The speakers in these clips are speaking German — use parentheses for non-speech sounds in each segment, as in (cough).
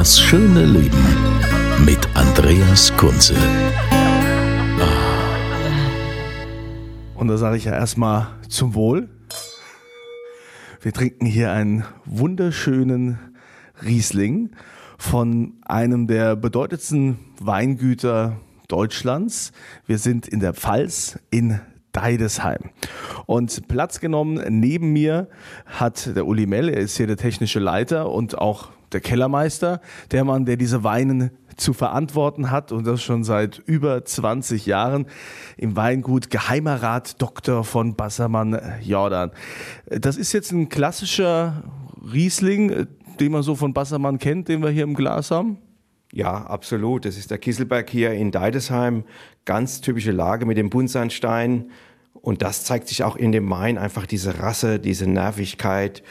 Das schöne Leben mit Andreas Kunze. Und da sage ich ja erstmal zum Wohl. Wir trinken hier einen wunderschönen Riesling von einem der bedeutendsten Weingüter Deutschlands. Wir sind in der Pfalz in Deidesheim. Und Platz genommen neben mir hat der Uli Mell, er ist hier der technische Leiter und auch der Kellermeister, der Mann, der diese Weinen zu verantworten hat und das schon seit über 20 Jahren im Weingut Geheimer Rat Dr. von Bassermann Jordan. Das ist jetzt ein klassischer Riesling, den man so von Bassermann kennt, den wir hier im Glas haben. Ja, absolut. Das ist der Kisselberg hier in Deidesheim. Ganz typische Lage mit dem Buntsandstein. Und das zeigt sich auch in dem Wein, einfach diese Rasse, diese Nervigkeit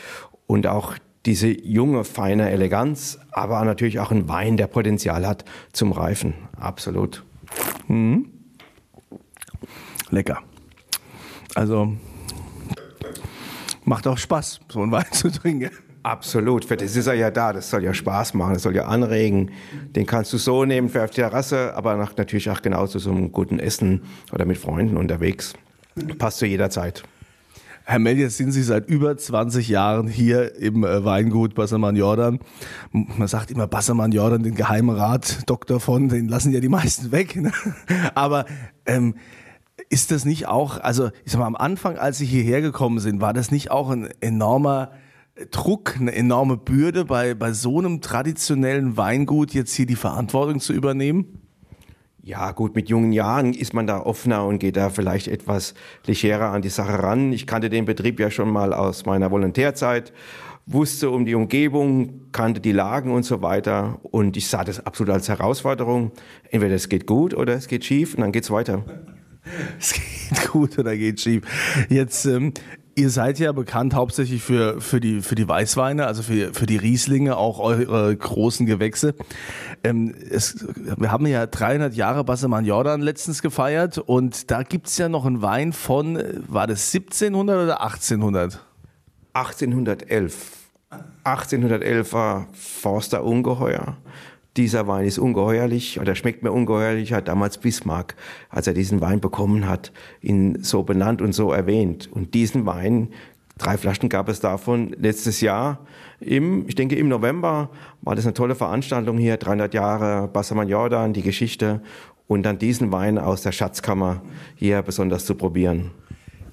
und auch diese junge, feine Eleganz, aber natürlich auch ein Wein, der Potenzial hat zum Reifen. Absolut. Lecker. Also macht auch Spaß, so einen Wein (laughs) zu trinken. Absolut, für das ist er ja da. Das soll ja Spaß machen, das soll ja anregen. Den kannst du so nehmen für auf die Terrasse, aber nach- natürlich auch genauso so einem guten Essen oder mit Freunden unterwegs. Passt zu jeder Zeit. Herr Mell, jetzt sind Sie seit über 20 Jahren hier im äh, Weingut Bassermann Jordan. Man sagt immer Bassermann Jordan, den geheimen Rat, Doktor von, den lassen ja die meisten weg. Ne? (laughs) Aber ähm, ist das nicht auch, also ich sag mal, am Anfang, als Sie hierher gekommen sind, war das nicht auch ein enormer Druck, eine enorme Bürde, bei, bei so einem traditionellen Weingut jetzt hier die Verantwortung zu übernehmen? Ja, gut, mit jungen Jahren ist man da offener und geht da vielleicht etwas legerer an die Sache ran. Ich kannte den Betrieb ja schon mal aus meiner Volontärzeit, wusste um die Umgebung, kannte die Lagen und so weiter. Und ich sah das absolut als Herausforderung. Entweder es geht gut oder es geht schief und dann geht's weiter. (laughs) Es geht gut oder geht schief. Jetzt, ähm, ihr seid ja bekannt hauptsächlich für, für, die, für die Weißweine, also für, für die Rieslinge, auch eure großen Gewächse. Ähm, es, wir haben ja 300 Jahre Bassemann Jordan letztens gefeiert und da gibt's ja noch einen Wein von, äh, war das 1700 oder 1800? 1811. 1811 war Forster Ungeheuer. Dieser Wein ist ungeheuerlich oder schmeckt mir ungeheuerlich, hat damals Bismarck, als er diesen Wein bekommen hat, ihn so benannt und so erwähnt. Und diesen Wein, drei Flaschen gab es davon letztes Jahr. Im, ich denke im November war das eine tolle Veranstaltung hier, 300 Jahre Bassermann Jordan, die Geschichte und dann diesen Wein aus der Schatzkammer hier besonders zu probieren.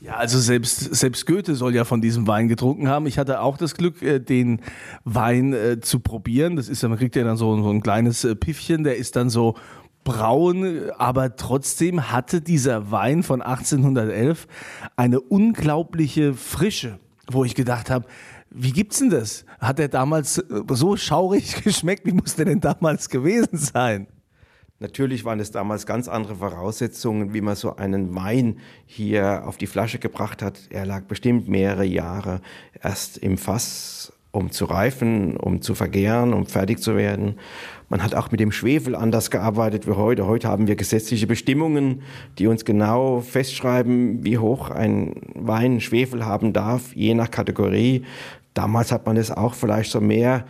Ja, also selbst, selbst Goethe soll ja von diesem Wein getrunken haben. Ich hatte auch das Glück, äh, den Wein äh, zu probieren. Das ist man kriegt ja dann so, so ein kleines äh, Piffchen, der ist dann so braun, aber trotzdem hatte dieser Wein von 1811 eine unglaubliche Frische, wo ich gedacht habe, wie gibt's denn das? Hat der damals so schaurig (laughs) geschmeckt? Wie muss der denn damals gewesen sein? Natürlich waren es damals ganz andere Voraussetzungen, wie man so einen Wein hier auf die Flasche gebracht hat. Er lag bestimmt mehrere Jahre erst im Fass, um zu reifen, um zu vergären, um fertig zu werden. Man hat auch mit dem Schwefel anders gearbeitet wie heute. Heute haben wir gesetzliche Bestimmungen, die uns genau festschreiben, wie hoch ein Wein Schwefel haben darf, je nach Kategorie. Damals hat man es auch vielleicht so mehr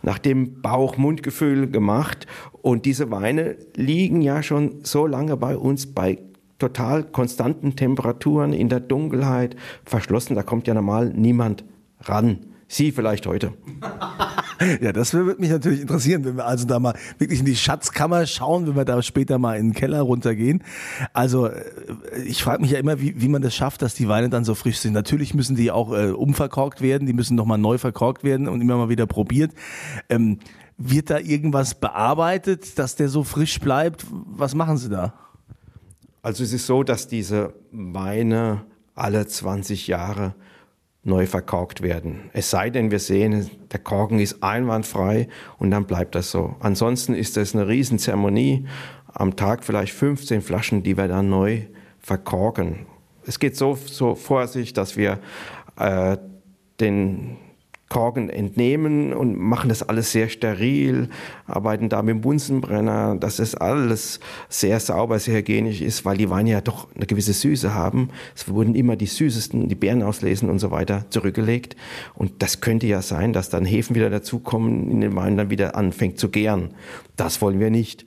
nach dem Bauch-Mund-Gefühl gemacht. Und diese Weine liegen ja schon so lange bei uns bei total konstanten Temperaturen in der Dunkelheit verschlossen. Da kommt ja normal niemand ran. Sie vielleicht heute. (laughs) Ja, das würde mich natürlich interessieren, wenn wir also da mal wirklich in die Schatzkammer schauen, wenn wir da später mal in den Keller runtergehen. Also äh, ich frage mich ja immer, wie, wie man das schafft, dass die Weine dann so frisch sind. Natürlich müssen die auch äh, umverkorkt werden, die müssen nochmal neu verkorkt werden und immer mal wieder probiert. Ähm, wird da irgendwas bearbeitet, dass der so frisch bleibt? Was machen Sie da? Also es ist so, dass diese Weine alle 20 Jahre neu verkorkt werden. Es sei denn, wir sehen, der Korken ist einwandfrei und dann bleibt das so. Ansonsten ist das eine Riesenzeremonie. Am Tag vielleicht 15 Flaschen, die wir dann neu verkorken. Es geht so, so vor sich, dass wir äh, den Korken entnehmen und machen das alles sehr steril, arbeiten da mit dem Bunsenbrenner, dass das alles sehr sauber, sehr hygienisch ist, weil die Weine ja doch eine gewisse Süße haben. Es wurden immer die süßesten, die Beeren auslesen und so weiter zurückgelegt. Und das könnte ja sein, dass dann Hefen wieder dazukommen, in den Wein dann wieder anfängt zu gären. Das wollen wir nicht.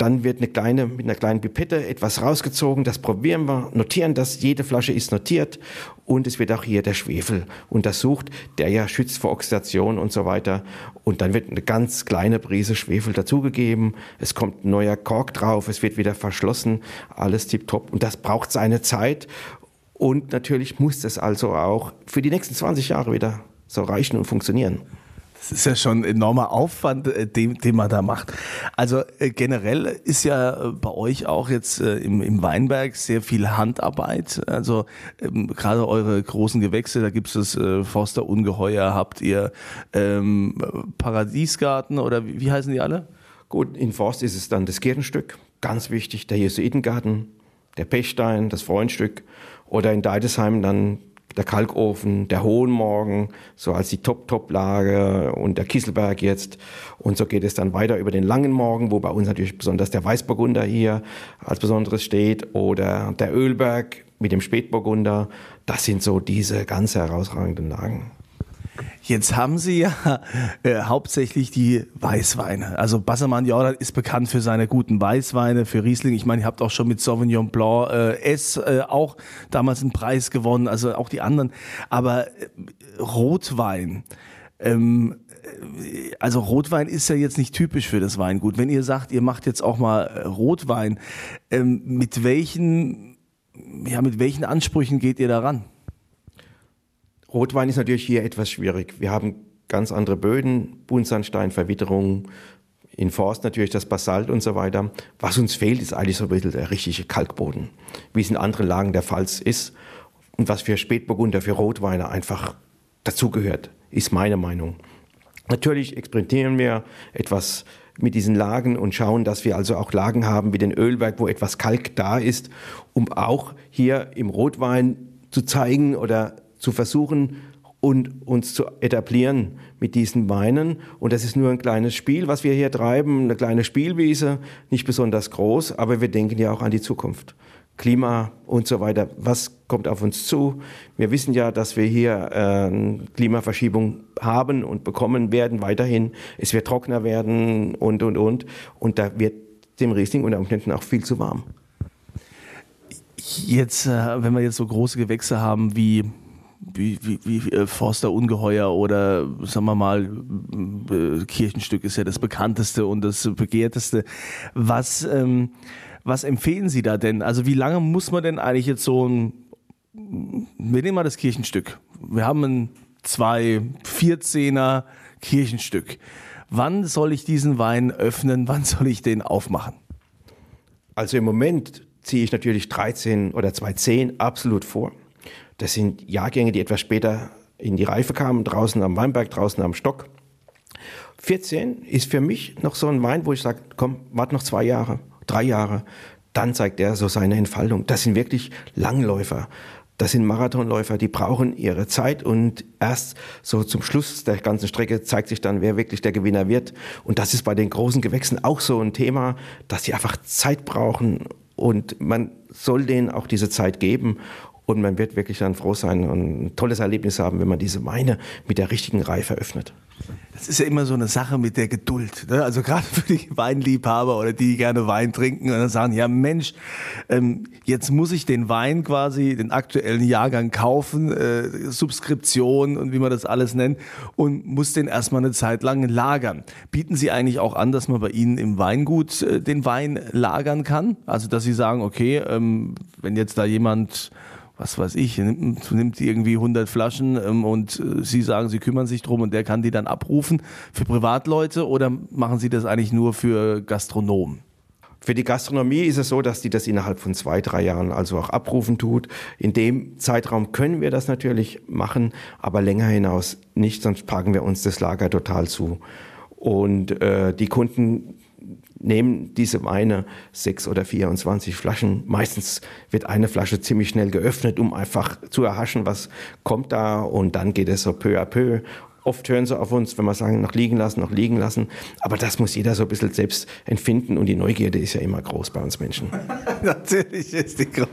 Dann wird eine kleine, mit einer kleinen Pipette etwas rausgezogen, das probieren wir, notieren das, jede Flasche ist notiert. Und es wird auch hier der Schwefel untersucht, der ja schützt vor Oxidation und so weiter. Und dann wird eine ganz kleine Prise Schwefel dazugegeben, es kommt ein neuer Kork drauf, es wird wieder verschlossen, alles tipptopp. Und das braucht seine Zeit. Und natürlich muss das also auch für die nächsten 20 Jahre wieder so reichen und funktionieren. Das ist ja schon ein enormer Aufwand, äh, den, den man da macht. Also äh, generell ist ja äh, bei euch auch jetzt äh, im, im Weinberg sehr viel Handarbeit. Also ähm, gerade eure großen Gewächse, da gibt es das äh, Forster Ungeheuer, habt ihr ähm, Paradiesgarten oder wie, wie heißen die alle? Gut, in Forst ist es dann das Kirchenstück, ganz wichtig, der Jesuitengarten, der Pechstein, das Freundstück oder in Deidesheim dann der Kalkofen, der Hohenmorgen, so als die Top-Top-Lage und der Kisselberg jetzt. Und so geht es dann weiter über den langen Morgen, wo bei uns natürlich besonders der Weißburgunder hier als Besonderes steht oder der Ölberg mit dem Spätburgunder. Das sind so diese ganz herausragenden Lagen. Jetzt haben Sie ja äh, hauptsächlich die Weißweine. Also Bassermann Jordan ist bekannt für seine guten Weißweine, für Riesling. Ich meine, ihr habt auch schon mit Sauvignon Blanc äh, S äh, auch damals einen Preis gewonnen, also auch die anderen. Aber äh, Rotwein, ähm, äh, also Rotwein ist ja jetzt nicht typisch für das Weingut. Wenn ihr sagt, ihr macht jetzt auch mal äh, Rotwein, ähm, mit welchen, ja, mit welchen Ansprüchen geht ihr daran? Rotwein ist natürlich hier etwas schwierig. Wir haben ganz andere Böden, Buntsandstein, Verwitterung, in Forst natürlich das Basalt und so weiter. Was uns fehlt, ist eigentlich so ein bisschen der richtige Kalkboden, wie es in anderen Lagen der Fall ist und was für Spätburgunder, für Rotweine einfach dazugehört, ist meine Meinung. Natürlich experimentieren wir etwas mit diesen Lagen und schauen, dass wir also auch Lagen haben wie den Ölberg, wo etwas Kalk da ist, um auch hier im Rotwein zu zeigen oder zu versuchen und uns zu etablieren mit diesen Weinen. Und das ist nur ein kleines Spiel, was wir hier treiben, eine kleine Spielwiese, nicht besonders groß, aber wir denken ja auch an die Zukunft. Klima und so weiter. Was kommt auf uns zu? Wir wissen ja, dass wir hier äh, Klimaverschiebung haben und bekommen werden weiterhin. Es wird trockener werden und, und, und. Und da wird dem Riesling unter Umständen auch viel zu warm. Jetzt, äh, wenn wir jetzt so große Gewächse haben wie wie, wie, wie äh, Forster Ungeheuer oder sagen wir mal, äh, Kirchenstück ist ja das bekannteste und das begehrteste. Was, ähm, was empfehlen Sie da denn? Also wie lange muss man denn eigentlich jetzt so ein, wir nehmen mal das Kirchenstück. Wir haben ein zwei 14er Kirchenstück. Wann soll ich diesen Wein öffnen? Wann soll ich den aufmachen? Also im Moment ziehe ich natürlich 13 oder 210 absolut vor. Das sind Jahrgänge, die etwas später in die Reife kamen, draußen am Weinberg, draußen am Stock. 14 ist für mich noch so ein Wein, wo ich sage, komm, warte noch zwei Jahre, drei Jahre, dann zeigt er so seine Entfaltung. Das sind wirklich Langläufer. Das sind Marathonläufer, die brauchen ihre Zeit und erst so zum Schluss der ganzen Strecke zeigt sich dann, wer wirklich der Gewinner wird. Und das ist bei den großen Gewächsen auch so ein Thema, dass sie einfach Zeit brauchen und man soll denen auch diese Zeit geben. Und man wird wirklich dann froh sein und ein tolles Erlebnis haben, wenn man diese Weine mit der richtigen Reife öffnet. Das ist ja immer so eine Sache mit der Geduld. Ne? Also gerade für die Weinliebhaber oder die gerne Wein trinken und dann sagen, ja Mensch, ähm, jetzt muss ich den Wein quasi, den aktuellen Jahrgang kaufen, äh, Subskription und wie man das alles nennt und muss den erstmal eine Zeit lang lagern. Bieten Sie eigentlich auch an, dass man bei Ihnen im Weingut äh, den Wein lagern kann? Also dass Sie sagen, okay, ähm, wenn jetzt da jemand was weiß ich, nimmt, nimmt irgendwie 100 Flaschen ähm, und äh, Sie sagen, Sie kümmern sich drum und der kann die dann abrufen für Privatleute oder machen Sie das eigentlich nur für Gastronomen? Für die Gastronomie ist es so, dass die das innerhalb von zwei, drei Jahren also auch abrufen tut. In dem Zeitraum können wir das natürlich machen, aber länger hinaus nicht, sonst packen wir uns das Lager total zu. Und äh, die Kunden nehmen diese Weine sechs oder 24 Flaschen. Meistens wird eine Flasche ziemlich schnell geöffnet, um einfach zu erhaschen, was kommt da. Und dann geht es so peu à peu Oft hören sie auf uns, wenn wir sagen, noch liegen lassen, noch liegen lassen. Aber das muss jeder so ein bisschen selbst empfinden und die Neugierde ist ja immer groß bei uns Menschen. (laughs) Natürlich ist die groß.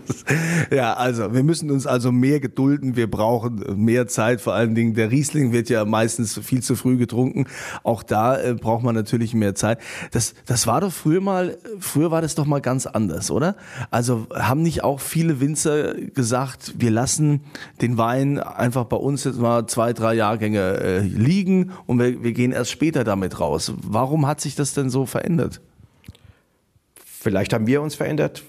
Ja, also wir müssen uns also mehr gedulden. Wir brauchen mehr Zeit. Vor allen Dingen der Riesling wird ja meistens viel zu früh getrunken. Auch da äh, braucht man natürlich mehr Zeit. Das, das war doch früher mal, früher war das doch mal ganz anders, oder? Also haben nicht auch viele Winzer gesagt, wir lassen den Wein einfach bei uns jetzt mal zwei, drei Jahrgänge äh, liegen und wir, wir gehen erst später damit raus. Warum hat sich das denn so verändert? Vielleicht haben wir uns verändert,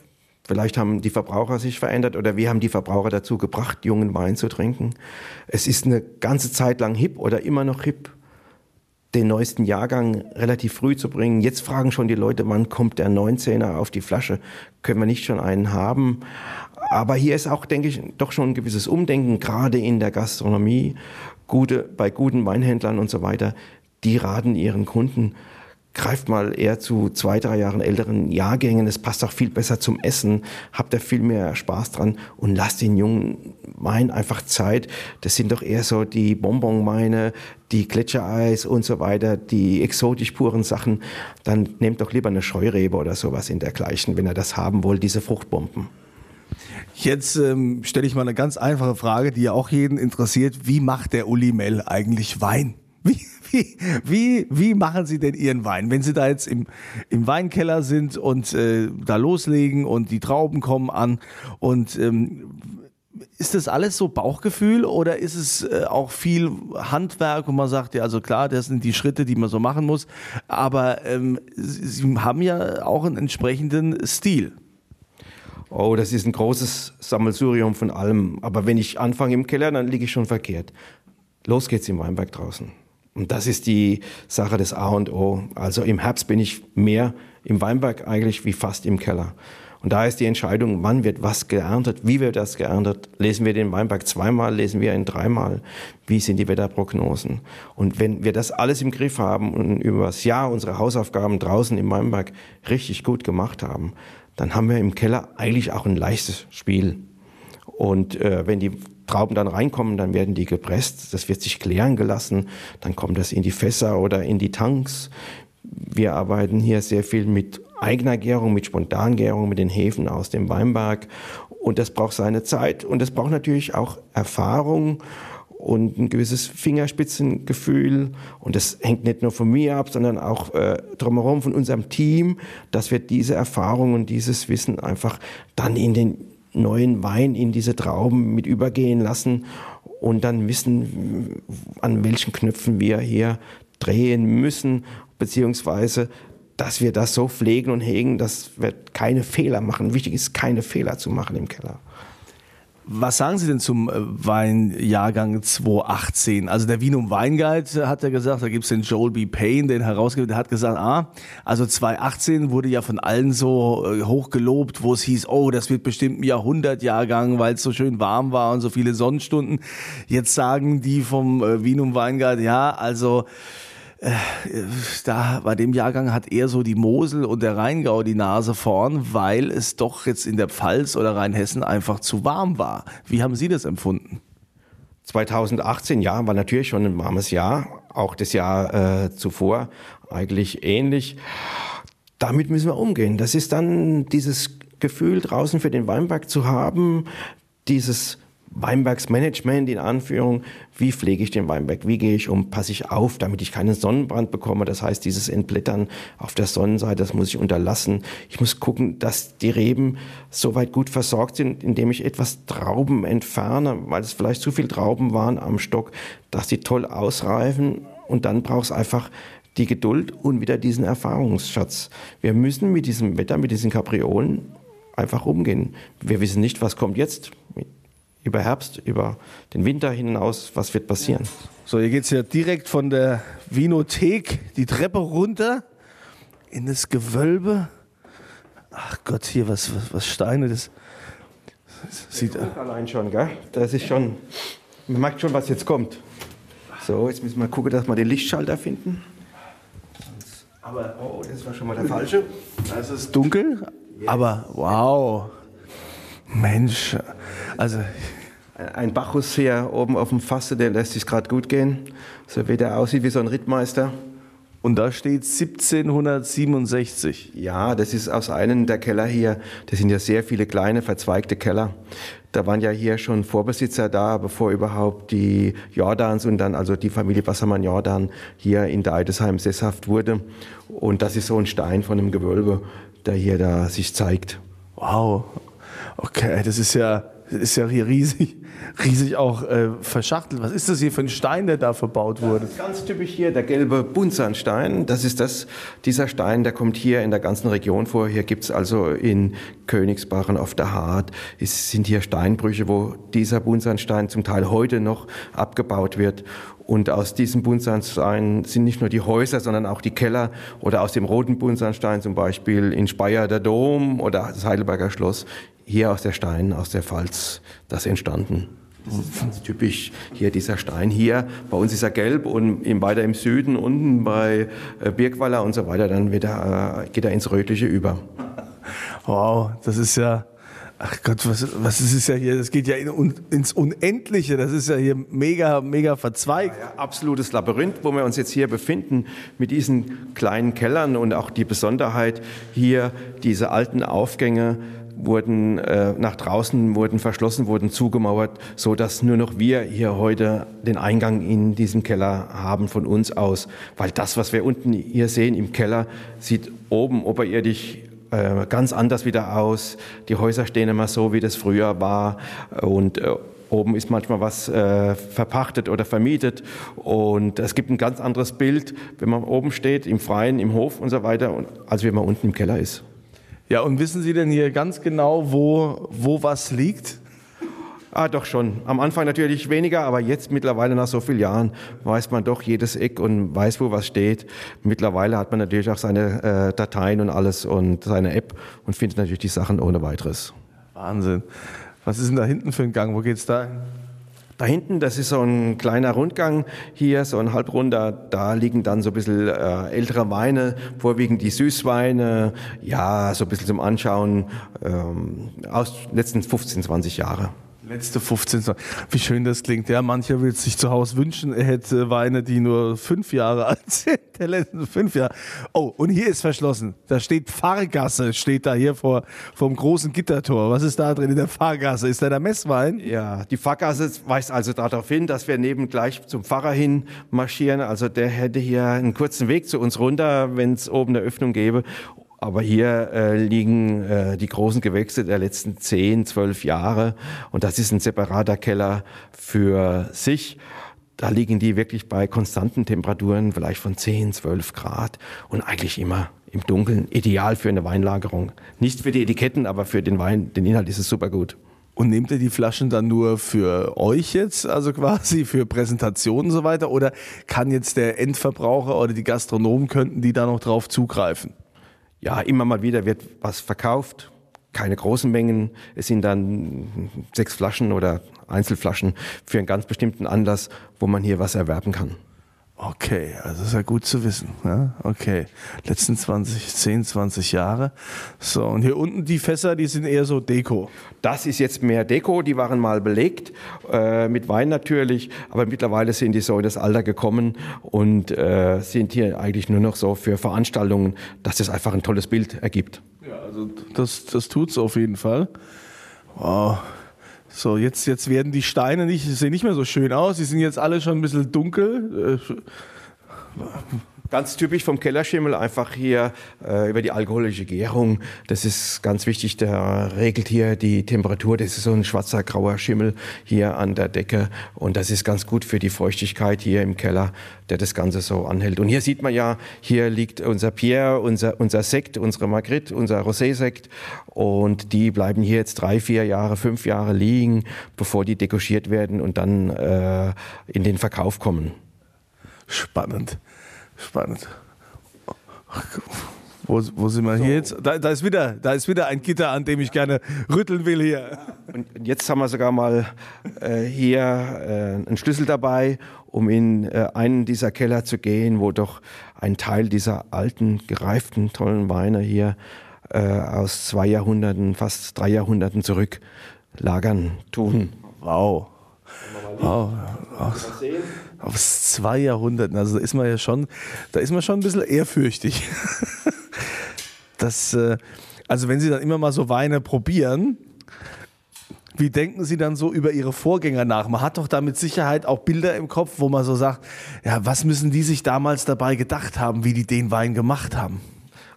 Vielleicht haben die Verbraucher sich verändert oder wir haben die Verbraucher dazu gebracht, jungen Wein zu trinken. Es ist eine ganze Zeit lang hip oder immer noch hip, den neuesten Jahrgang relativ früh zu bringen. Jetzt fragen schon die Leute, wann kommt der 19er auf die Flasche? Können wir nicht schon einen haben? Aber hier ist auch, denke ich, doch schon ein gewisses Umdenken, gerade in der Gastronomie gute, bei guten Weinhändlern und so weiter, die raten ihren Kunden, greift mal eher zu zwei, drei Jahren älteren Jahrgängen. Es passt auch viel besser zum Essen. Habt da viel mehr Spaß dran und lasst den jungen Wein einfach Zeit. Das sind doch eher so die Bonbonweine, die Gletschereis und so weiter, die exotisch puren Sachen. Dann nehmt doch lieber eine Scheurebe oder sowas in dergleichen, wenn ihr das haben wollt, diese Fruchtbomben. Jetzt ähm, stelle ich mal eine ganz einfache Frage, die ja auch jeden interessiert. Wie macht der Uli Mell eigentlich Wein? (laughs) Wie, wie, wie, wie machen Sie denn Ihren Wein? Wenn Sie da jetzt im, im Weinkeller sind und äh, da loslegen und die Trauben kommen an und ähm, ist das alles so Bauchgefühl oder ist es äh, auch viel Handwerk und man sagt ja, also klar, das sind die Schritte, die man so machen muss, aber ähm, Sie haben ja auch einen entsprechenden Stil. Oh, das ist ein großes Sammelsurium von allem. Aber wenn ich anfange im Keller, dann liege ich schon verkehrt. Los geht's im Weinberg draußen. Und das ist die Sache des A und O. Also im Herbst bin ich mehr im Weinberg eigentlich wie fast im Keller. Und da ist die Entscheidung, wann wird was geerntet, wie wird das geerntet. Lesen wir den Weinberg zweimal, lesen wir ihn dreimal. Wie sind die Wetterprognosen? Und wenn wir das alles im Griff haben und über das Jahr unsere Hausaufgaben draußen im Weinberg richtig gut gemacht haben, dann haben wir im Keller eigentlich auch ein leichtes Spiel. Und äh, wenn die Trauben dann reinkommen, dann werden die gepresst. Das wird sich klären gelassen. Dann kommt das in die Fässer oder in die Tanks. Wir arbeiten hier sehr viel mit eigener Gärung, mit Spontangärung, mit den Hefen aus dem Weinberg. Und das braucht seine Zeit. Und das braucht natürlich auch Erfahrung und ein gewisses Fingerspitzengefühl. Und das hängt nicht nur von mir ab, sondern auch äh, drumherum von unserem Team, dass wir diese Erfahrung und dieses Wissen einfach dann in den neuen Wein, in diese Trauben mit übergehen lassen und dann wissen, an welchen Knöpfen wir hier drehen müssen, beziehungsweise dass wir das so pflegen und hegen, dass wir keine Fehler machen. Wichtig ist, keine Fehler zu machen im Keller. Was sagen Sie denn zum äh, Weinjahrgang 2018? Also der Vinum Weinguide hat ja gesagt, da gibt es den Joel B. Payne, den Herausgeber, der hat gesagt, ah, also 2018 wurde ja von allen so äh, hoch gelobt, wo es hieß, oh, das wird bestimmt ein Jahrhundertjahrgang, weil es so schön warm war und so viele Sonnenstunden. Jetzt sagen die vom äh, Vinum Weinguide, ja, also äh, da bei dem Jahrgang hat eher so die Mosel und der Rheingau die Nase vorn, weil es doch jetzt in der Pfalz oder Rheinhessen einfach zu warm war. Wie haben Sie das empfunden? 2018, ja, war natürlich schon ein warmes Jahr, auch das Jahr äh, zuvor eigentlich ähnlich. Damit müssen wir umgehen. Das ist dann dieses Gefühl draußen für den Weinberg zu haben, dieses Weinbergsmanagement in Anführung. Wie pflege ich den Weinberg? Wie gehe ich um? Passe ich auf, damit ich keinen Sonnenbrand bekomme? Das heißt, dieses Entblättern auf der Sonnenseite, das muss ich unterlassen. Ich muss gucken, dass die Reben soweit gut versorgt sind, indem ich etwas Trauben entferne, weil es vielleicht zu viel Trauben waren am Stock, dass sie toll ausreifen. Und dann braucht es einfach die Geduld und wieder diesen Erfahrungsschatz. Wir müssen mit diesem Wetter, mit diesen Kapriolen einfach umgehen. Wir wissen nicht, was kommt jetzt über Herbst, über den Winter hinaus, was wird passieren. So, hier geht es ja direkt von der Vinothek die Treppe runter in das Gewölbe. Ach Gott, hier was, was, was Steine, das, das sieht. Allein schon, gell? Das ist schon, man merkt schon, was jetzt kommt. So, jetzt müssen wir gucken, dass wir den Lichtschalter finden. Aber, oh, das war schon mal der falsche. (laughs) Es ist dunkel, aber wow. Mensch, also Ein Bacchus hier oben auf dem Fasse, der lässt sich gerade gut gehen. So wie der aussieht wie so ein Rittmeister. und da steht 1767. Ja, das ist aus einem der Keller hier. Das sind ja sehr viele kleine, verzweigte Keller. Da waren ja hier schon Vorbesitzer da, bevor überhaupt die Jordans und dann also die Familie Wassermann-Jordan hier in der Eidesheim sesshaft wurde. Und das ist so ein Stein von einem Gewölbe, der hier da sich zeigt. Wow. Okay, das ist ja, ist ja hier riesig, riesig auch äh, verschachtelt. Was ist das hier für ein Stein, der da verbaut wurde? Das ist ganz typisch hier der gelbe Buntsandstein. Das ist das, dieser Stein, der kommt hier in der ganzen Region vor. Hier gibt's also in Königsbach und auf der Hart, es sind hier Steinbrüche, wo dieser Buntsandstein zum Teil heute noch abgebaut wird. Und aus diesem Buntsandstein sind nicht nur die Häuser, sondern auch die Keller oder aus dem roten Buntsandstein zum Beispiel in Speyer der Dom oder das Heidelberger Schloss. Hier aus der Stein, aus der Pfalz, das entstanden. Das ist ganz typisch hier dieser Stein hier. Bei uns ist er gelb und im, weiter im Süden, unten bei äh, Birkweiler und so weiter, dann wird er, äh, geht er ins Rötliche über. Wow, das ist ja, ach Gott, was, was ist es ja hier? Das geht ja in, ins Unendliche. Das ist ja hier mega, mega verzweigt. Ja, absolutes Labyrinth, wo wir uns jetzt hier befinden, mit diesen kleinen Kellern und auch die Besonderheit hier, diese alten Aufgänge wurden äh, nach draußen wurden verschlossen, wurden zugemauert, so dass nur noch wir hier heute den Eingang in diesen Keller haben von uns aus, weil das, was wir unten hier sehen im Keller, sieht oben oberirdisch äh, ganz anders wieder aus. Die Häuser stehen immer so, wie das früher war und äh, Oben ist manchmal was äh, verpachtet oder vermietet und es gibt ein ganz anderes Bild, wenn man oben steht, im Freien, im Hof und so weiter, als wenn man unten im Keller ist. Ja, und wissen Sie denn hier ganz genau, wo, wo was liegt? Ah, doch schon. Am Anfang natürlich weniger, aber jetzt mittlerweile nach so vielen Jahren weiß man doch jedes Eck und weiß, wo was steht. Mittlerweile hat man natürlich auch seine äh, Dateien und alles und seine App und findet natürlich die Sachen ohne weiteres. Wahnsinn. Was ist denn da hinten für ein Gang? Wo geht's da hin? Da hinten, das ist so ein kleiner Rundgang hier, so ein halbrunder, da liegen dann so ein bisschen äh, ältere Weine, vorwiegend die Süßweine, ja, so ein bisschen zum Anschauen, ähm, aus letzten 15, 20 Jahre. Letzte 15. Jahre. Wie schön das klingt. Ja, mancher will sich zu Hause wünschen, er hätte Weine, die nur fünf Jahre alt (laughs) sind. Der letzten fünf Jahre. Oh, und hier ist verschlossen. Da steht Pfarrgasse, steht da hier vor vom großen Gittertor. Was ist da drin in der Pfarrgasse? Ist da der Messwein? Ja, die Pfarrgasse weist also darauf hin, dass wir neben gleich zum Pfarrer hin marschieren. Also der hätte hier einen kurzen Weg zu uns runter, wenn es oben eine Öffnung gäbe. Aber hier äh, liegen äh, die großen Gewächse der letzten 10, 12 Jahre. Und das ist ein separater Keller für sich. Da liegen die wirklich bei konstanten Temperaturen, vielleicht von 10, 12 Grad und eigentlich immer im Dunkeln. Ideal für eine Weinlagerung. Nicht für die Etiketten, aber für den Wein, den Inhalt ist es super gut. Und nehmt ihr die Flaschen dann nur für euch jetzt, also quasi für Präsentationen und so weiter? Oder kann jetzt der Endverbraucher oder die Gastronomen, könnten die da noch drauf zugreifen? Ja, immer mal wieder wird was verkauft. Keine großen Mengen. Es sind dann sechs Flaschen oder Einzelflaschen für einen ganz bestimmten Anlass, wo man hier was erwerben kann. Okay, also ist ja gut zu wissen. Ja? Okay, letzten 20, 10, 20 Jahre. So, und hier unten die Fässer, die sind eher so Deko. Das ist jetzt mehr Deko, die waren mal belegt, äh, mit Wein natürlich, aber mittlerweile sind die so in das Alter gekommen und äh, sind hier eigentlich nur noch so für Veranstaltungen, dass das einfach ein tolles Bild ergibt. Ja, also das, das tut's auf jeden Fall. Wow. So, jetzt, jetzt werden die Steine nicht, sehen nicht mehr so schön aus. Die sind jetzt alle schon ein bisschen dunkel. Äh, Ganz typisch vom Kellerschimmel, einfach hier äh, über die alkoholische Gärung. Das ist ganz wichtig, der regelt hier die Temperatur. Das ist so ein schwarzer, grauer Schimmel hier an der Decke. Und das ist ganz gut für die Feuchtigkeit hier im Keller, der das Ganze so anhält. Und hier sieht man ja, hier liegt unser Pierre, unser, unser Sekt, unsere Magritte, unser Rosé-Sekt. Und die bleiben hier jetzt drei, vier Jahre, fünf Jahre liegen, bevor die dekoschiert werden und dann äh, in den Verkauf kommen. Spannend. Spannend. Wo, wo sind wir hier jetzt? Da, da, ist wieder, da ist wieder ein Gitter, an dem ich gerne rütteln will hier. Und jetzt haben wir sogar mal äh, hier äh, einen Schlüssel dabei, um in äh, einen dieser Keller zu gehen, wo doch ein Teil dieser alten, gereiften, tollen Weine hier äh, aus zwei Jahrhunderten, fast drei Jahrhunderten zurück lagern tun. Wow. Wow. Aus, aus zwei Jahrhunderten. Also da ist man ja schon, da ist man schon ein bisschen ehrfürchtig. (laughs) das, äh, also wenn Sie dann immer mal so Weine probieren, wie denken Sie dann so über Ihre Vorgänger nach? Man hat doch da mit Sicherheit auch Bilder im Kopf, wo man so sagt, ja, was müssen die sich damals dabei gedacht haben, wie die den Wein gemacht haben?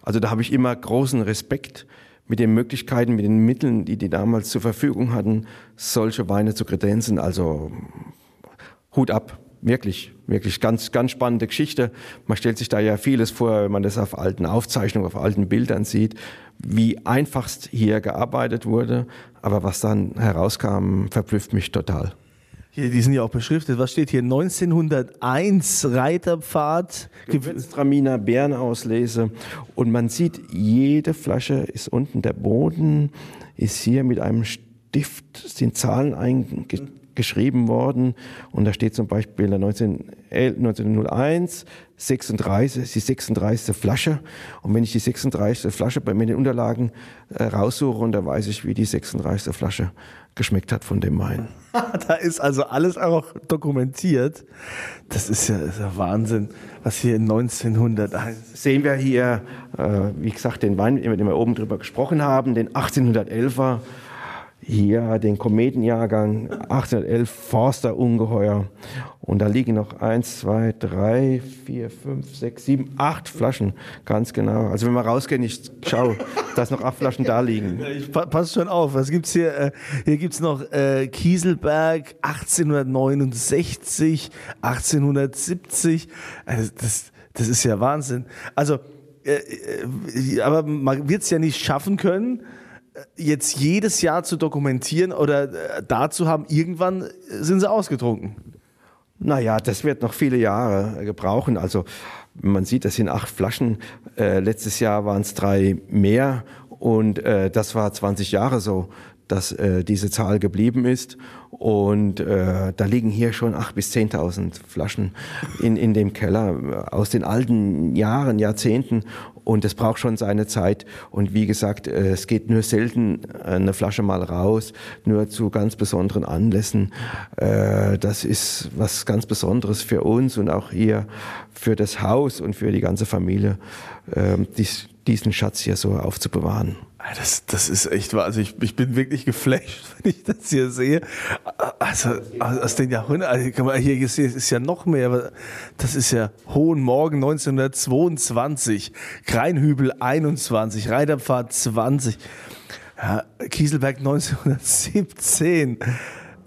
Also da habe ich immer großen Respekt mit den Möglichkeiten, mit den Mitteln, die die damals zur Verfügung hatten, solche Weine zu kredenzen. Also Hut ab, wirklich, wirklich ganz, ganz spannende Geschichte. Man stellt sich da ja vieles vor, wenn man das auf alten Aufzeichnungen, auf alten Bildern sieht, wie einfachst hier gearbeitet wurde. Aber was dann herauskam, verblüfft mich total. Hier, die sind ja auch beschriftet. Was steht hier? 1901 Reiterpfad. Gewürztraminer Bärenauslese. Und man sieht, jede Flasche ist unten. Der Boden ist hier mit einem Stift, sind Zahlen eingeschrieben worden. Und da steht zum Beispiel 19, 1901, 36, die 36. Flasche. Und wenn ich die 36. Flasche bei mir in den Unterlagen äh, raussuche, und da weiß ich, wie die 36. Flasche geschmeckt hat von dem Wein. (laughs) da ist also alles auch dokumentiert. Das ist ja, ist ja Wahnsinn, was hier in 1901. Sehen wir hier, äh, wie gesagt, den Wein, mit dem wir oben drüber gesprochen haben, den 1811er. Hier den Kometenjahrgang 1811 Forster Ungeheuer. Und da liegen noch eins, zwei, drei, vier, fünf, sechs, sieben, acht Flaschen. Ganz genau. Also wenn wir rausgehen, ich schau, (laughs) dass noch acht Flaschen da liegen. Ich pa pass schon auf. Was gibt's hier? Äh, hier gibt's noch äh, Kieselberg 1869, 1870. Also das, das ist ja Wahnsinn. Also, äh, aber man wird's ja nicht schaffen können, jetzt jedes Jahr zu dokumentieren oder äh, dazu haben, irgendwann sind sie ausgetrunken. Naja, das wird noch viele Jahre gebrauchen. Also man sieht, das sind acht Flaschen. Äh, letztes Jahr waren es drei mehr und äh, das war 20 Jahre so, dass äh, diese Zahl geblieben ist. Und äh, da liegen hier schon acht bis 10.000 Flaschen in, in dem Keller aus den alten Jahren, Jahrzehnten. Und es braucht schon seine Zeit. Und wie gesagt, äh, es geht nur selten eine Flasche mal raus, nur zu ganz besonderen Anlässen. Äh, das ist was ganz Besonderes für uns und auch hier für das Haus und für die ganze Familie, diesen Schatz hier so aufzubewahren. Das, das ist echt wahr. Also ich, ich bin wirklich geflasht, (laughs) wenn ich das hier sehe. Also aus den Jahrhunderten, also hier ist ja noch mehr. Das ist ja Hohen Morgen 1922, Kreinhübel 21, Reiterpfad 20, ja, Kieselberg 1917.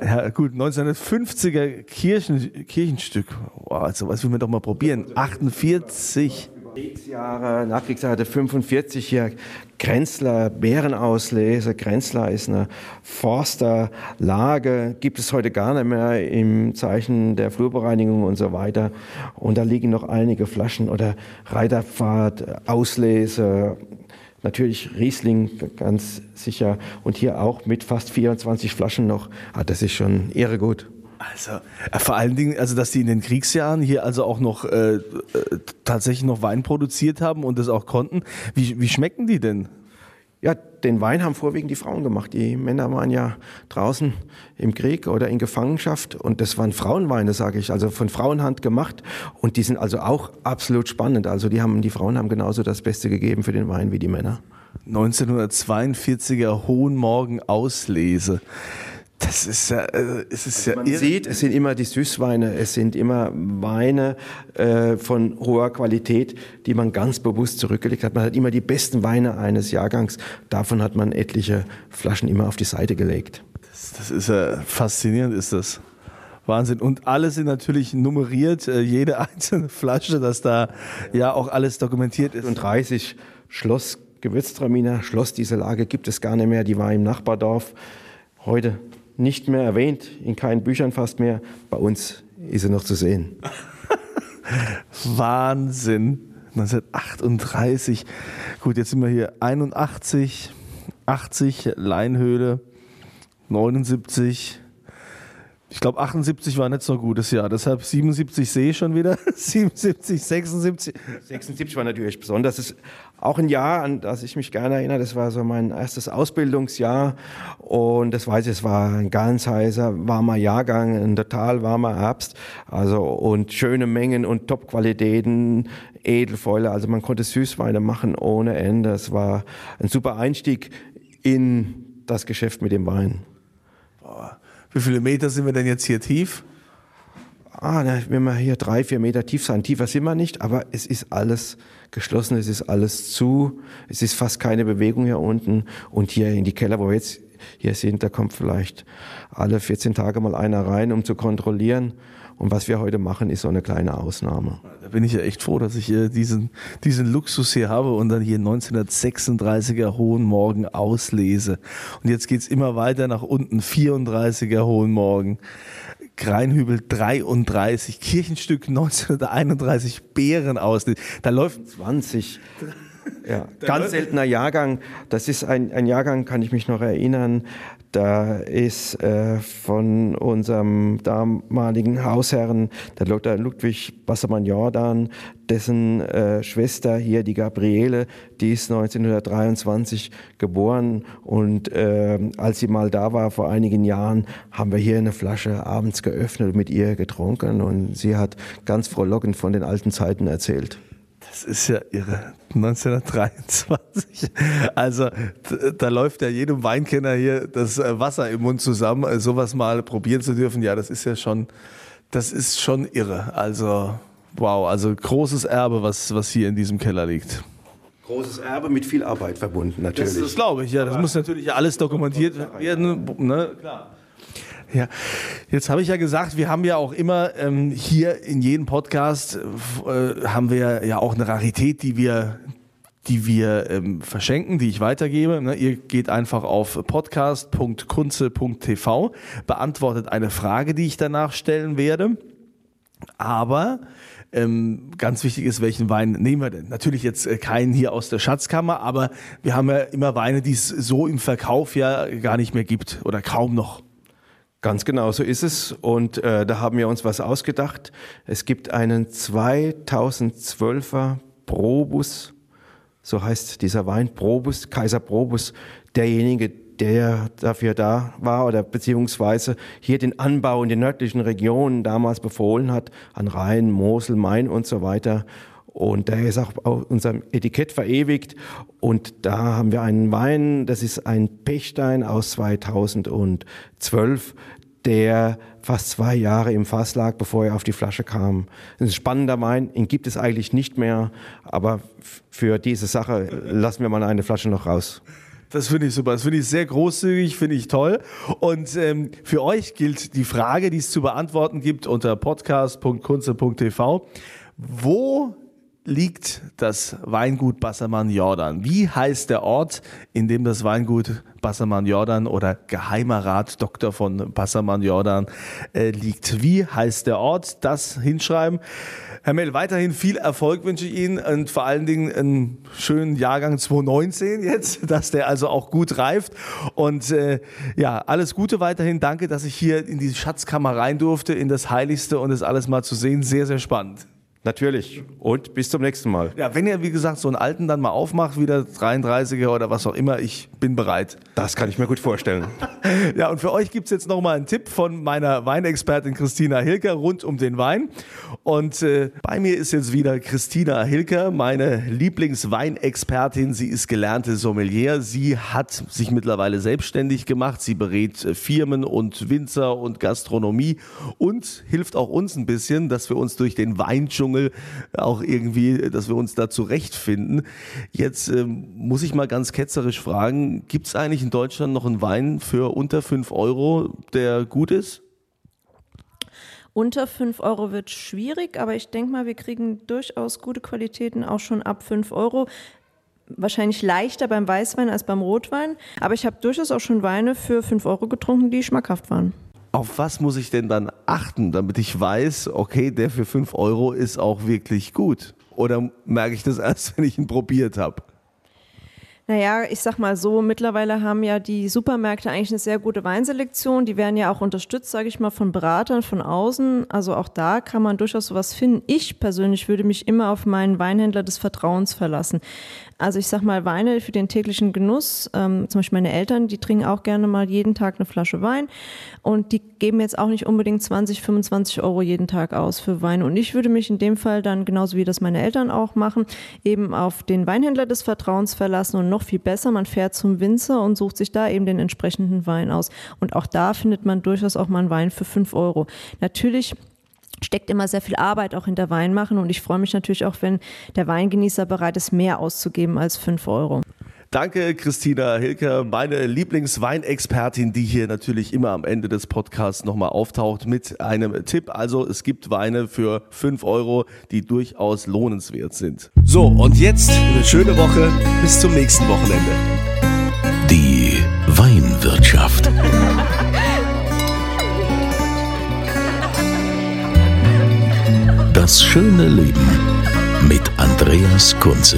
Ja, gut, 1950er Kirchen, Kirchenstück. Wow, also was will man doch mal probieren? 48. Kriegsjahre, Nachkriegsjahre 45 hier Grenzler Bärenauslese. Grenzler ist eine Forsterlage, gibt es heute gar nicht mehr im Zeichen der Flurbereinigung und so weiter. Und da liegen noch einige Flaschen oder Reiterpfad, Auslese, natürlich Riesling ganz sicher und hier auch mit fast 24 Flaschen noch. Ah, das ist schon irre gut. Also äh, vor allen Dingen, also dass die in den Kriegsjahren hier also auch noch äh, äh, tatsächlich noch Wein produziert haben und das auch konnten. Wie, wie schmecken die denn? Ja, den Wein haben vorwiegend die Frauen gemacht. Die Männer waren ja draußen im Krieg oder in Gefangenschaft und das waren Frauenweine, sage ich, also von Frauenhand gemacht und die sind also auch absolut spannend. Also die haben die Frauen haben genauso das Beste gegeben für den Wein wie die Männer. 1942er Hohen Morgen Auslese Das ist ja, äh, es ist ja Man sieht, es sind immer die Süßweine, es sind immer Weine äh, von hoher Qualität, die man ganz bewusst zurückgelegt hat. Man hat immer die besten Weine eines Jahrgangs. Davon hat man etliche Flaschen immer auf die Seite gelegt. Das, das ist ja faszinierend, ist das. Wahnsinn. Und alle sind natürlich nummeriert, äh, jede (laughs) einzelne Flasche, dass da ja auch alles dokumentiert ist. Und 30 Schloss Gewürztraminer, Schloss diese Lage gibt es gar nicht mehr. Die war im Nachbardorf. Heute nicht mehr erwähnt, in keinen Büchern fast mehr. Bei uns ist sie noch zu sehen. (laughs) Wahnsinn. 1938. Gut, jetzt sind wir hier 81, 80 Leinhöhle, 79. Ich glaube, 78 war nicht so ein gutes Jahr. Deshalb 77 sehe ich schon wieder. 77, 76. 76 war natürlich besonders. Das ist auch ein Jahr, an das ich mich gerne erinnere. Das war so mein erstes Ausbildungsjahr. Und das weiß ich, es war ein ganz heißer, warmer Jahrgang, ein total warmer Herbst. Also, und schöne Mengen und Top-Qualitäten, Edelfäule. Also man konnte Süßweine machen ohne Ende. Es war ein super Einstieg in das Geschäft mit dem Wein. Boah. Wie viele Meter sind wir denn jetzt hier tief? Ah, na, wenn wir hier drei, vier Meter tief sein, tiefer sind wir nicht, aber es ist alles geschlossen, es ist alles zu, es ist fast keine Bewegung hier unten und hier in die Keller, wo wir jetzt hier sind, da kommt vielleicht alle 14 Tage mal einer rein, um zu kontrollieren. Und was wir heute machen, ist so eine kleine Ausnahme. Da bin ich ja echt froh, dass ich diesen, diesen Luxus hier habe und dann hier 1936er Hohen Morgen auslese. Und jetzt geht's immer weiter nach unten, 34er Hohen Morgen. Greinhübel 33, Kirchenstück 1931, Bären aus. Da läuft 20. (laughs) Ja, ganz seltener Jahrgang. Das ist ein, ein Jahrgang, kann ich mich noch erinnern. Da ist äh, von unserem damaligen Hausherrn, der Dr. Ludwig Bassermann-Jordan, dessen äh, Schwester hier, die Gabriele, die ist 1923 geboren und äh, als sie mal da war vor einigen Jahren, haben wir hier eine Flasche abends geöffnet und mit ihr getrunken und sie hat ganz frohlockend von den alten Zeiten erzählt. Das ist ja irre. 1923. Also da läuft ja jedem Weinkenner hier das äh, Wasser im Mund zusammen, äh, sowas mal probieren zu dürfen. Ja, das ist ja schon, das ist schon irre. Also wow, also großes Erbe, was, was hier in diesem Keller liegt. Großes Erbe mit viel Arbeit verbunden, natürlich. Das, das glaube ich, ja. Das muss natürlich alles dokumentiert werden. Ne? Klar. Ja, jetzt habe ich ja gesagt, wir haben ja auch immer ähm, hier in jedem Podcast äh, haben wir ja auch eine Rarität, die wir die wir ähm, verschenken, die ich weitergebe. Ne? Ihr geht einfach auf podcast.kunze.tv, beantwortet eine Frage, die ich danach stellen werde. Aber ähm, ganz wichtig ist, welchen Wein nehmen wir denn? Natürlich jetzt äh, keinen hier aus der Schatzkammer, aber wir haben ja immer Weine, die es so im Verkauf ja gar nicht mehr gibt oder kaum noch. Ganz genau so ist es. Und äh, da haben wir uns was ausgedacht. Es gibt einen 2012er Probus, so heißt dieser Wein, Probus, Kaiser Probus, derjenige, der dafür da war oder beziehungsweise hier den Anbau in den nördlichen Regionen damals befohlen hat, an Rhein, Mosel, Main und so weiter. Und der ist auch auf unserem Etikett verewigt. Und da haben wir einen Wein, das ist ein Pechstein aus 2012, der fast zwei Jahre im Fass lag, bevor er auf die Flasche kam. Ein spannender Wein, ihn gibt es eigentlich nicht mehr, aber für diese Sache lassen wir mal eine Flasche noch raus. Das finde ich super. Das finde ich sehr großzügig, finde ich toll. Und ähm, für euch gilt die Frage, die es zu beantworten gibt unter podcast.kunze.tv. Wo liegt das Weingut Bassermann Jordan? Wie heißt der Ort, in dem das Weingut Bassermann Jordan oder Geheimer Rat Doktor von Bassermann Jordan äh, liegt? Wie heißt der Ort? Das hinschreiben. Herr Mell, weiterhin viel Erfolg wünsche ich Ihnen und vor allen Dingen einen schönen Jahrgang 2019 jetzt, (laughs) dass der also auch gut reift. Und äh, ja, alles Gute weiterhin. Danke, dass ich hier in die Schatzkammer rein durfte, in das Heiligste und das alles mal zu sehen. Sehr, sehr spannend. Natürlich. Und bis zum nächsten Mal. Ja, wenn ihr, wie gesagt, so einen alten dann mal aufmacht, wieder 33er oder was auch immer, ich bin bereit. Das kann ich mir gut vorstellen. (laughs) Ja, und für euch gibt's jetzt nochmal einen Tipp von meiner Weinexpertin Christina Hilker rund um den Wein. Und äh, bei mir ist jetzt wieder Christina Hilker, meine Lieblingsweinexpertin. Sie ist gelernte Sommelier. Sie hat sich mittlerweile selbstständig gemacht. Sie berät äh, Firmen und Winzer und Gastronomie und hilft auch uns ein bisschen, dass wir uns durch den Weindschungel auch irgendwie, dass wir uns da zurechtfinden. Jetzt ähm, muss ich mal ganz ketzerisch fragen, gibt's eigentlich in Deutschland noch einen Wein für unter 5 Euro, der gut ist? Unter 5 Euro wird schwierig, aber ich denke mal, wir kriegen durchaus gute Qualitäten auch schon ab 5 Euro. Wahrscheinlich leichter beim Weißwein als beim Rotwein, aber ich habe durchaus auch schon Weine für 5 Euro getrunken, die schmackhaft waren. Auf was muss ich denn dann achten, damit ich weiß, okay, der für 5 Euro ist auch wirklich gut? Oder merke ich das erst, (laughs) wenn ich ihn probiert habe? Naja, ich sag mal so, mittlerweile haben ja die Supermärkte eigentlich eine sehr gute Weinselektion. Die werden ja auch unterstützt, sage ich mal, von Beratern von außen. Also auch da kann man durchaus sowas finden. Ich persönlich würde mich immer auf meinen Weinhändler des Vertrauens verlassen. Also ich sag mal, Weine für den täglichen Genuss, ähm, zum Beispiel meine Eltern, die trinken auch gerne mal jeden Tag eine Flasche Wein und die geben jetzt auch nicht unbedingt 20, 25 Euro jeden Tag aus für Weine. Und ich würde mich in dem Fall dann, genauso wie das meine Eltern auch machen, eben auf den Weinhändler des Vertrauens verlassen und noch viel besser, man fährt zum Winzer und sucht sich da eben den entsprechenden Wein aus. Und auch da findet man durchaus auch mal einen Wein für 5 Euro. Natürlich steckt immer sehr viel Arbeit auch hinter Weinmachen und ich freue mich natürlich auch, wenn der Weingenießer bereit ist, mehr auszugeben als 5 Euro. Danke, Christina Hilker, meine Lieblingsweinexpertin, die hier natürlich immer am Ende des Podcasts nochmal auftaucht mit einem Tipp. Also es gibt Weine für 5 Euro, die durchaus lohnenswert sind. So, und jetzt eine schöne Woche. Bis zum nächsten Wochenende. Die Weinwirtschaft. (laughs) Das schöne Leben mit Andreas Kunze.